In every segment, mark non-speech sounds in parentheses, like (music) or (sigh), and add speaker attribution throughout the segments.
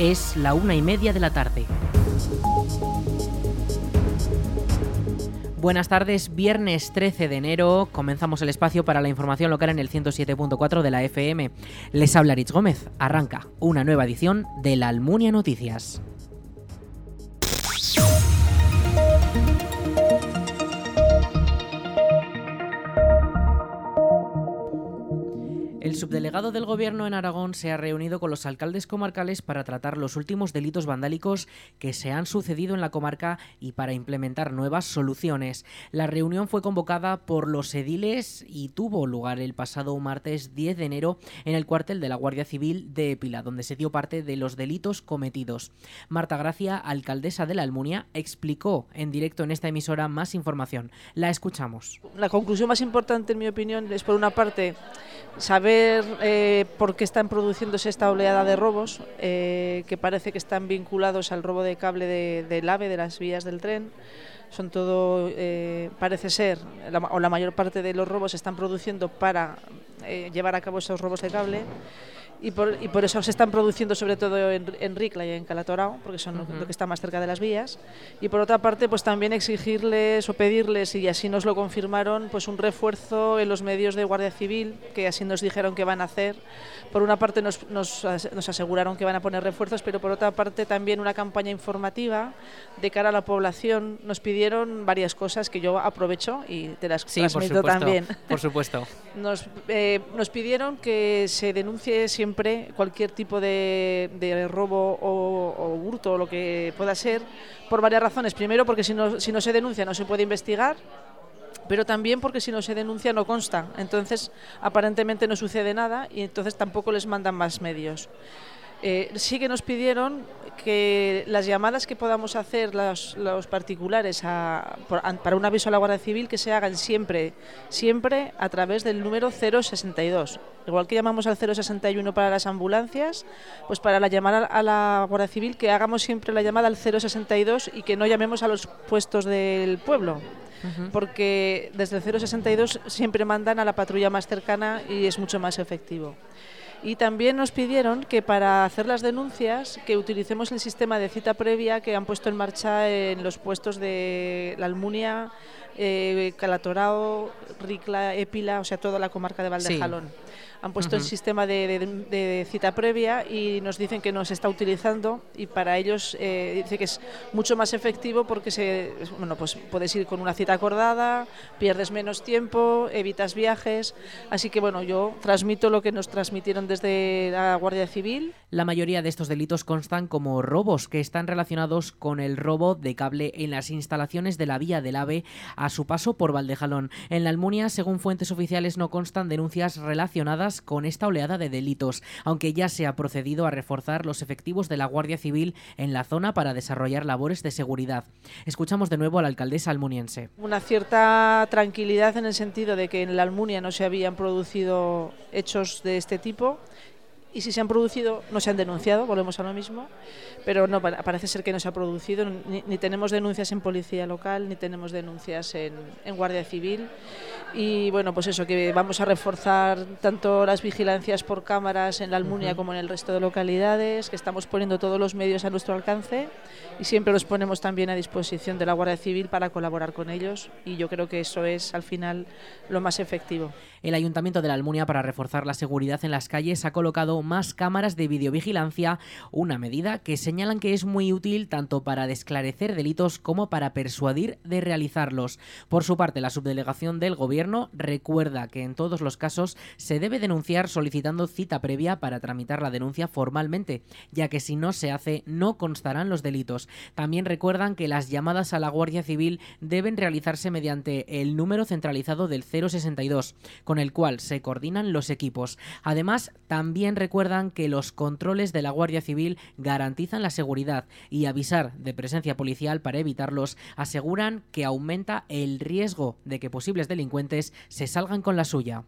Speaker 1: Es la una y media de la tarde. Buenas tardes, viernes 13 de enero comenzamos el espacio para la información local en el 107.4 de la FM. Les habla Rich Gómez, arranca una nueva edición de la Almunia Noticias. Subdelegado del Gobierno en Aragón se ha reunido con los alcaldes comarcales para tratar los últimos delitos vandálicos que se han sucedido en la comarca y para implementar nuevas soluciones. La reunión fue convocada por los ediles y tuvo lugar el pasado martes 10 de enero en el cuartel de la Guardia Civil de Epila, donde se dio parte de los delitos cometidos. Marta Gracia, alcaldesa de la Almunia, explicó en directo en esta emisora más información. La escuchamos.
Speaker 2: La conclusión más importante, en mi opinión, es por una parte saber eh, por qué están produciéndose esta oleada de robos, eh, que parece que están vinculados al robo de cable de, del AVE, de las vías del tren. Son todo, eh, parece ser, la, o la mayor parte de los robos se están produciendo para llevar a cabo esos robos de cable y por, y por, eso se están produciendo sobre todo en, en Ricla y en Calatorao, porque son uh -huh. lo que está más cerca de las vías. Y por otra parte, pues también exigirles o pedirles, y así nos lo confirmaron, pues un refuerzo en los medios de Guardia Civil, que así nos dijeron que van a hacer. Por una parte nos, nos, nos aseguraron que van a poner refuerzos, pero por otra parte también una campaña informativa de cara a la población. Nos pidieron varias cosas que yo aprovecho y te las
Speaker 1: sí,
Speaker 2: transmito
Speaker 1: por supuesto,
Speaker 2: también.
Speaker 1: Por supuesto. (laughs)
Speaker 2: nos, eh, nos pidieron que se denuncie siempre siempre cualquier tipo de, robo o, o, hurto o lo que pueda ser por varias razones. Primero, porque si no, si no se denuncia no se puede investigar, pero también porque si no se denuncia no consta. Entonces, aparentemente no sucede nada y entonces tampoco les mandan más medios. Eh, sí que nos pidieron que las llamadas que podamos hacer los, los particulares a, por, a, para un aviso a la Guardia Civil que se hagan siempre, siempre a través del número 062. Igual que llamamos al 061 para las ambulancias, pues para la llamada a la Guardia Civil que hagamos siempre la llamada al 062 y que no llamemos a los puestos del pueblo. Uh -huh. Porque desde el 062 siempre mandan a la patrulla más cercana y es mucho más efectivo. Y también nos pidieron que para hacer las denuncias que utilicemos el sistema de cita previa que han puesto en marcha en los puestos de la Almunia, eh, Calatorao, Ricla, Épila, o sea, toda la comarca de Valdejalón. Sí han puesto uh -huh. el sistema de, de, de, cita previa y nos dicen que no se está utilizando y para ellos eh, dice que es mucho más efectivo porque se, bueno, pues puedes ir con una cita acordada, pierdes menos tiempo, evitas viajes, así que bueno, yo transmito lo que nos transmitieron desde la Guardia Civil.
Speaker 1: La mayoría de estos delitos constan como robos que están relacionados con el robo de cable en las instalaciones de la vía del AVE a su paso por Valdejalón. En la Almunia, según fuentes oficiales, no constan denuncias relacionadas con esta oleada de delitos, aunque ya se ha procedido a reforzar los efectivos de la Guardia Civil en la zona para desarrollar labores de seguridad. Escuchamos de nuevo a la alcaldesa almuniense.
Speaker 2: Una cierta tranquilidad en el sentido de que en la Almunia no se habían producido hechos de este tipo y si se han producido no se han denunciado, volvemos a lo mismo, pero no parece ser que no se ha producido, ni, ni tenemos denuncias en policía local, ni tenemos denuncias en, en, Guardia Civil y bueno, pues eso, que vamos a reforzar tanto las vigilancias por cámaras en la Almunia uh -huh. como en el resto de localidades, que estamos poniendo todos los medios a nuestro alcance y siempre los ponemos también a disposición de la Guardia Civil para colaborar con ellos y yo creo que eso es al final lo más efectivo.
Speaker 1: El Ayuntamiento de la Almunia para reforzar la seguridad en las calles ha colocado más cámaras de videovigilancia, una medida que señalan que es muy útil tanto para desclarecer delitos como para persuadir de realizarlos. Por su parte, la subdelegación del Gobierno recuerda que en todos los casos se debe denunciar solicitando cita previa para tramitar la denuncia formalmente, ya que si no se hace no constarán los delitos. También recuerdan que las llamadas a la Guardia Civil deben realizarse mediante el número centralizado del 062 con el cual se coordinan los equipos. Además, también recuerdan que los controles de la Guardia Civil garantizan la seguridad y avisar de presencia policial para evitarlos aseguran que aumenta el riesgo de que posibles delincuentes se salgan con la suya.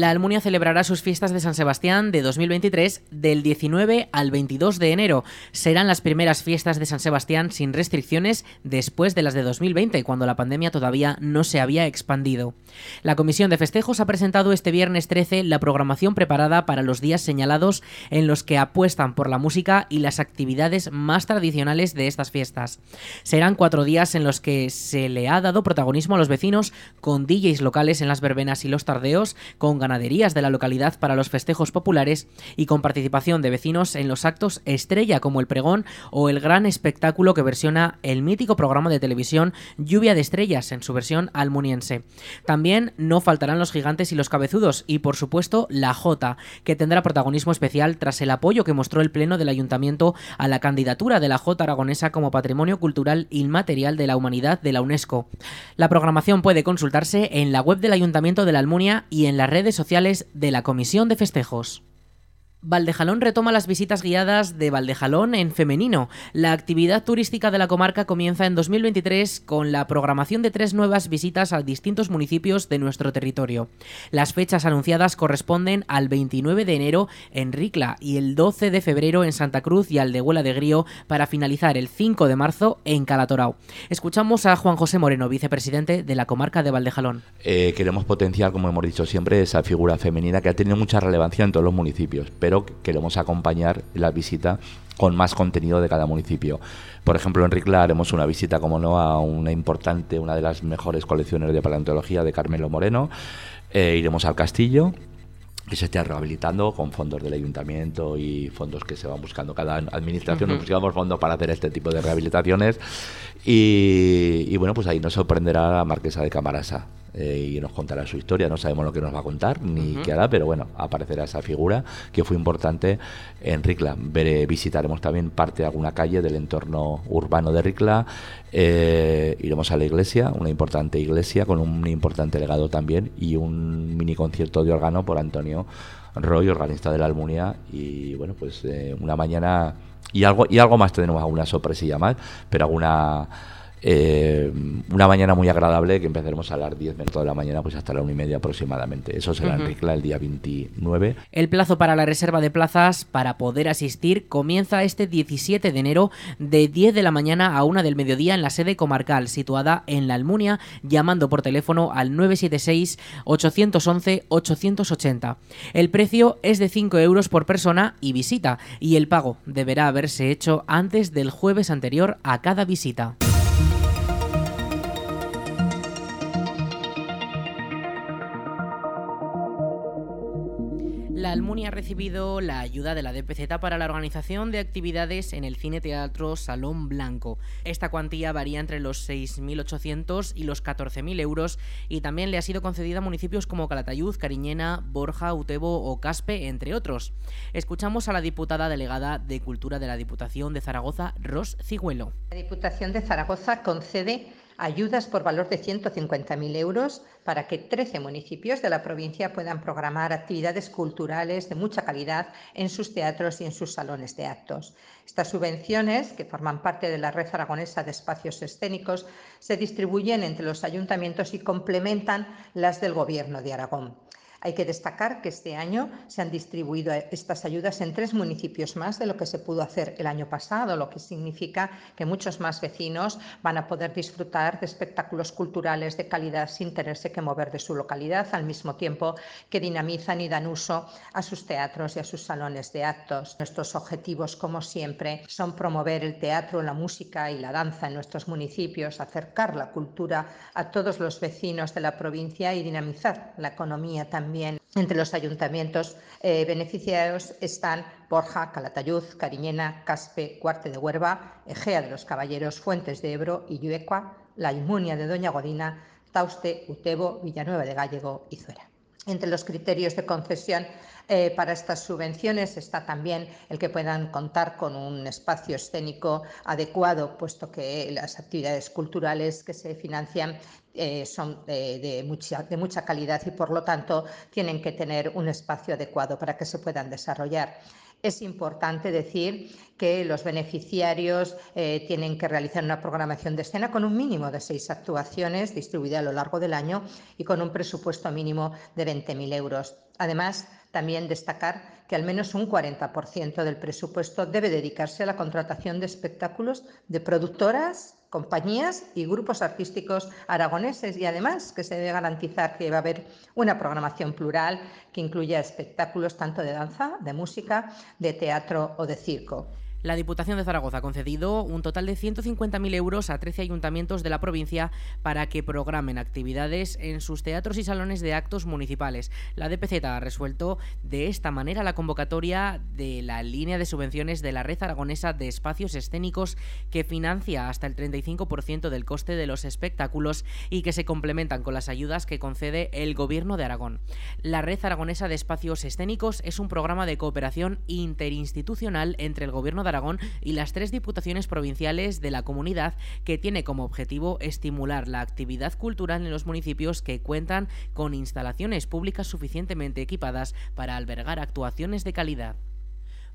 Speaker 1: La Almunia celebrará sus fiestas de San Sebastián de 2023 del 19 al 22 de enero. Serán las primeras fiestas de San Sebastián sin restricciones después de las de 2020, cuando la pandemia todavía no se había expandido. La Comisión de Festejos ha presentado este viernes 13 la programación preparada para los días señalados en los que apuestan por la música y las actividades más tradicionales de estas fiestas. Serán cuatro días en los que se le ha dado protagonismo a los vecinos con DJs locales en las verbenas y los tardeos, con de la localidad para los festejos populares y con participación de vecinos en los actos estrella como el pregón o el gran espectáculo que versiona el mítico programa de televisión Lluvia de Estrellas en su versión almuniense. También no faltarán los gigantes y los cabezudos y por supuesto la Jota, que tendrá protagonismo especial tras el apoyo que mostró el Pleno del Ayuntamiento a la candidatura de la Jota aragonesa como Patrimonio Cultural Inmaterial de la Humanidad de la UNESCO. La programación puede consultarse en la web del Ayuntamiento de la Almunia y en las redes sociales de la Comisión de Festejos. Valdejalón retoma las visitas guiadas de Valdejalón en femenino. La actividad turística de la comarca comienza en 2023 con la programación de tres nuevas visitas a distintos municipios de nuestro territorio. Las fechas anunciadas corresponden al 29 de enero en Ricla y el 12 de febrero en Santa Cruz y Aldehuela de Grío para finalizar el 5 de marzo en Calatorao. Escuchamos a Juan José Moreno, vicepresidente de la comarca de Valdejalón.
Speaker 3: Eh, queremos potenciar, como hemos dicho siempre, esa figura femenina que ha tenido mucha relevancia en todos los municipios queremos acompañar la visita con más contenido de cada municipio. Por ejemplo, en Ricla haremos una visita, como no, a una importante, una de las mejores colecciones de paleontología de Carmelo Moreno. Eh, iremos al castillo, que se esté rehabilitando con fondos del ayuntamiento y fondos que se van buscando. Cada administración nos buscamos fondos para hacer este tipo de rehabilitaciones. Y, y, bueno, pues ahí nos sorprenderá la marquesa de Camarasa. Eh, y nos contará su historia. No sabemos lo que nos va a contar ni qué hará, pero bueno, aparecerá esa figura que fue importante en Ricla. visitaremos también parte de alguna calle del entorno urbano de Ricla. Eh, iremos a la iglesia, una importante iglesia con un importante legado también y un mini concierto de órgano por Antonio Roy, organista de la Almunia. Y bueno, pues eh, una mañana y algo, y algo más tenemos, alguna sorpresilla más, pero alguna eh, una mañana muy agradable que empezaremos a las 10 minutos de la mañana pues hasta la 1 y media aproximadamente. Eso será en Ricla el día 29.
Speaker 1: El plazo para la reserva de plazas para poder asistir comienza este 17 de enero de 10 de la mañana a 1 del mediodía en la sede comarcal situada en La Almunia llamando por teléfono al 976 811 880. El precio es de 5 euros por persona y visita y el pago deberá haberse hecho antes del jueves anterior a cada visita. La Almunia ha recibido la ayuda de la DPZ para la organización de actividades en el Cine Teatro Salón Blanco. Esta cuantía varía entre los 6.800 y los 14.000 euros y también le ha sido concedida a municipios como Calatayud, Cariñena, Borja, Utebo o Caspe, entre otros. Escuchamos a la diputada delegada de Cultura de la Diputación de Zaragoza, Ros Cigüelo.
Speaker 4: La Diputación de Zaragoza concede ayudas por valor de 150.000 euros para que 13 municipios de la provincia puedan programar actividades culturales de mucha calidad en sus teatros y en sus salones de actos. Estas subvenciones, que forman parte de la red aragonesa de espacios escénicos, se distribuyen entre los ayuntamientos y complementan las del Gobierno de Aragón. Hay que destacar que este año se han distribuido estas ayudas en tres municipios más de lo que se pudo hacer el año pasado, lo que significa que muchos más vecinos van a poder disfrutar de espectáculos culturales de calidad sin tenerse que mover de su localidad, al mismo tiempo que dinamizan y dan uso a sus teatros y a sus salones de actos. Nuestros objetivos, como siempre, son promover el teatro, la música y la danza en nuestros municipios, acercar la cultura a todos los vecinos de la provincia y dinamizar la economía también también entre los ayuntamientos eh, beneficiarios están Borja, Calatayud, Cariñena, Caspe, Cuarte de Huerva, Egea de los Caballeros, Fuentes de Ebro, Illuecua, La Inmunia de Doña Godina, Tauste, Utebo, Villanueva de Gallego y Zuera. Entre los criterios de concesión eh, para estas subvenciones está también el que puedan contar con un espacio escénico adecuado, puesto que las actividades culturales que se financian eh, son de, mucha, de mucha calidad y por lo tanto tienen que tener un espacio adecuado para que se puedan desarrollar. Es importante decir que los beneficiarios eh, tienen que realizar una programación de escena con un mínimo de seis actuaciones distribuidas a lo largo del año y con un presupuesto mínimo de 20.000 euros. Además, también destacar que al menos un 40% del presupuesto debe dedicarse a la contratación de espectáculos de productoras, compañías y grupos artísticos aragoneses y además que se debe garantizar que va a haber una programación plural que incluya espectáculos tanto de danza, de música, de teatro o de circo.
Speaker 1: La Diputación de Zaragoza ha concedido un total de 150.000 euros a 13 ayuntamientos de la provincia para que programen actividades en sus teatros y salones de actos municipales. La DPZ ha resuelto de esta manera la convocatoria de la línea de subvenciones de la Red Aragonesa de Espacios Escénicos que financia hasta el 35% del coste de los espectáculos y que se complementan con las ayudas que concede el Gobierno de Aragón. La Red Aragonesa de Espacios Escénicos es un programa de cooperación interinstitucional entre el Gobierno de Aragón y las tres diputaciones provinciales de la comunidad que tiene como objetivo estimular la actividad cultural en los municipios que cuentan con instalaciones públicas suficientemente equipadas para albergar actuaciones de calidad.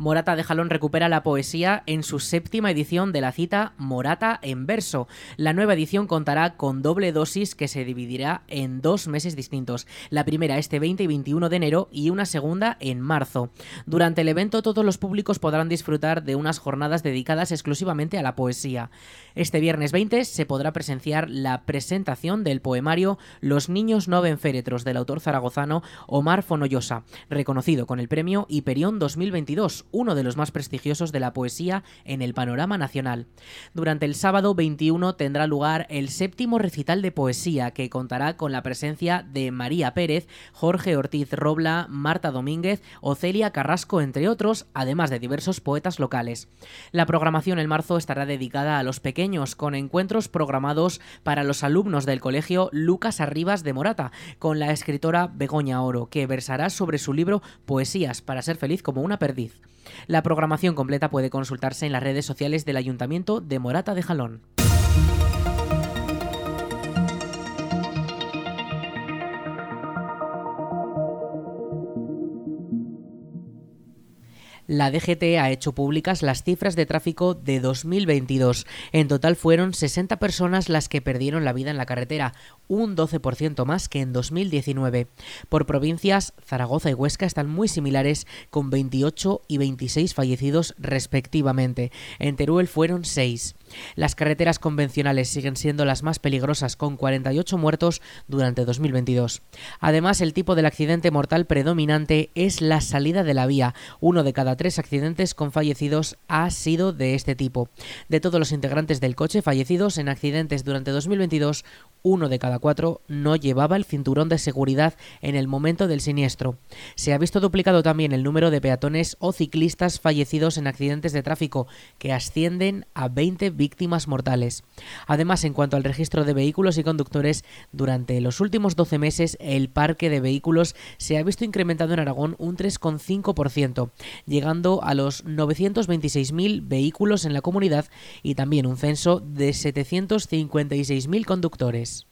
Speaker 1: Morata de Jalón recupera la poesía en su séptima edición de la cita Morata en verso. La nueva edición contará con doble dosis que se dividirá en dos meses distintos. La primera este 20 y 21 de enero y una segunda en marzo. Durante el evento todos los públicos podrán disfrutar de unas jornadas dedicadas exclusivamente a la poesía. Este viernes 20 se podrá presenciar la presentación del poemario Los niños no ven féretros del autor zaragozano Omar Fonollosa, reconocido con el premio Hiperión 2022 uno de los más prestigiosos de la poesía en el panorama nacional. Durante el sábado 21 tendrá lugar el séptimo recital de poesía que contará con la presencia de María Pérez, Jorge Ortiz Robla, Marta Domínguez, Ocelia Carrasco, entre otros, además de diversos poetas locales. La programación en marzo estará dedicada a los pequeños, con encuentros programados para los alumnos del colegio Lucas Arribas de Morata, con la escritora Begoña Oro, que versará sobre su libro Poesías para ser feliz como una perdiz. La programación completa puede consultarse en las redes sociales del Ayuntamiento de Morata de Jalón. La DGT ha hecho públicas las cifras de tráfico de 2022. En total fueron 60 personas las que perdieron la vida en la carretera, un 12% más que en 2019. Por provincias, Zaragoza y Huesca están muy similares, con 28 y 26 fallecidos respectivamente. En Teruel fueron 6. Las carreteras convencionales siguen siendo las más peligrosas, con 48 muertos durante 2022. Además, el tipo del accidente mortal predominante es la salida de la vía. Uno de cada tres accidentes con fallecidos ha sido de este tipo. De todos los integrantes del coche fallecidos en accidentes durante 2022, uno de cada cuatro no llevaba el cinturón de seguridad en el momento del siniestro. Se ha visto duplicado también el número de peatones o ciclistas fallecidos en accidentes de tráfico, que ascienden a 20 víctimas mortales. Además, en cuanto al registro de vehículos y conductores, durante los últimos 12 meses el parque de vehículos se ha visto incrementado en Aragón un 3,5%, llegando a los 926.000 vehículos en la comunidad y también un censo de 756.000 conductores.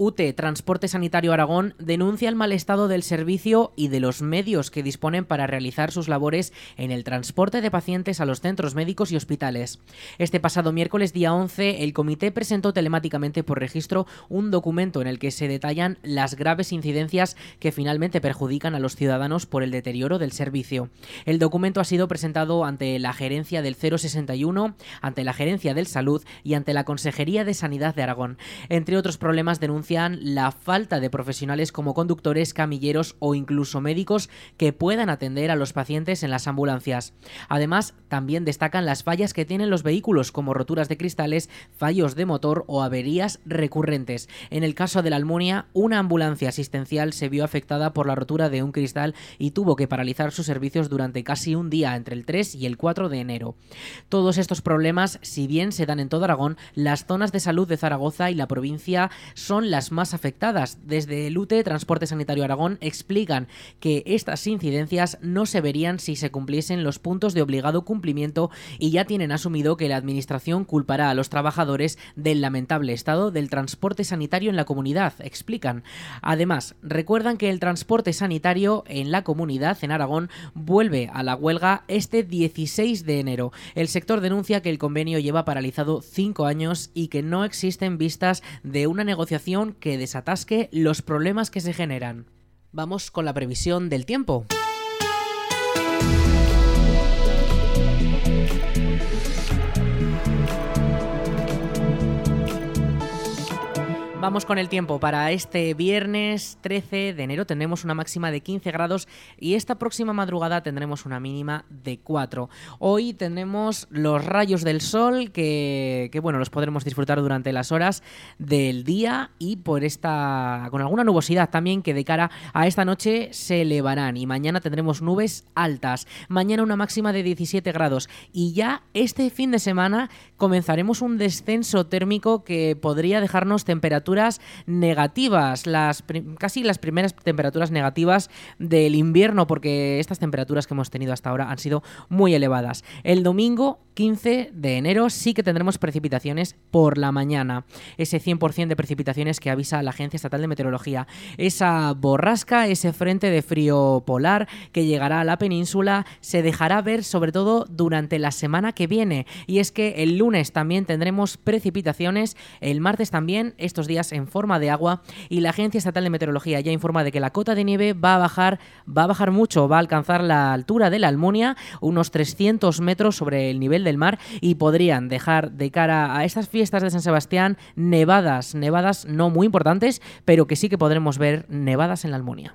Speaker 1: UTE Transporte Sanitario Aragón denuncia el mal estado del servicio y de los medios que disponen para realizar sus labores en el transporte de pacientes a los centros médicos y hospitales. Este pasado miércoles día 11, el comité presentó telemáticamente por registro un documento en el que se detallan las graves incidencias que finalmente perjudican a los ciudadanos por el deterioro del servicio. El documento ha sido presentado ante la gerencia del 061, ante la gerencia del Salud y ante la Consejería de Sanidad de Aragón. Entre otros problemas la falta de profesionales como conductores, camilleros o incluso médicos que puedan atender a los pacientes en las ambulancias. Además, también destacan las fallas que tienen los vehículos como roturas de cristales, fallos de motor o averías recurrentes. En el caso de la Almunia, una ambulancia asistencial se vio afectada por la rotura de un cristal y tuvo que paralizar sus servicios durante casi un día entre el 3 y el 4 de enero. Todos estos problemas, si bien se dan en todo Aragón, las zonas de salud de Zaragoza y la provincia son las las más afectadas. Desde el UTE Transporte Sanitario Aragón explican que estas incidencias no se verían si se cumpliesen los puntos de obligado cumplimiento y ya tienen asumido que la Administración culpará a los trabajadores del lamentable estado del transporte sanitario en la comunidad, explican. Además, recuerdan que el transporte sanitario en la comunidad en Aragón vuelve a la huelga este 16 de enero. El sector denuncia que el convenio lleva paralizado cinco años y que no existen vistas de una negociación que desatasque los problemas que se generan. Vamos con la previsión del tiempo. Vamos con el tiempo. Para este viernes 13 de enero tendremos una máxima de 15 grados y esta próxima madrugada tendremos una mínima de 4. Hoy tenemos los rayos del sol que, bueno, los podremos disfrutar durante las horas del día y por esta con alguna nubosidad también que de cara a esta noche se elevarán y mañana tendremos nubes altas. Mañana una máxima de 17 grados y ya este fin de semana comenzaremos un descenso térmico que podría dejarnos temperatura negativas, las casi las primeras temperaturas negativas del invierno, porque estas temperaturas que hemos tenido hasta ahora han sido muy elevadas. El domingo 15 de enero sí que tendremos precipitaciones por la mañana, ese 100% de precipitaciones que avisa la Agencia Estatal de Meteorología, esa borrasca, ese frente de frío polar que llegará a la península, se dejará ver sobre todo durante la semana que viene, y es que el lunes también tendremos precipitaciones, el martes también, estos días en forma de agua y la Agencia Estatal de Meteorología ya informa de que la cota de nieve va a bajar, va a bajar mucho, va a alcanzar la altura de la Almunia, unos 300 metros sobre el nivel del mar y podrían dejar de cara a estas fiestas de San Sebastián nevadas, nevadas no muy importantes, pero que sí que podremos ver nevadas en la Almunia.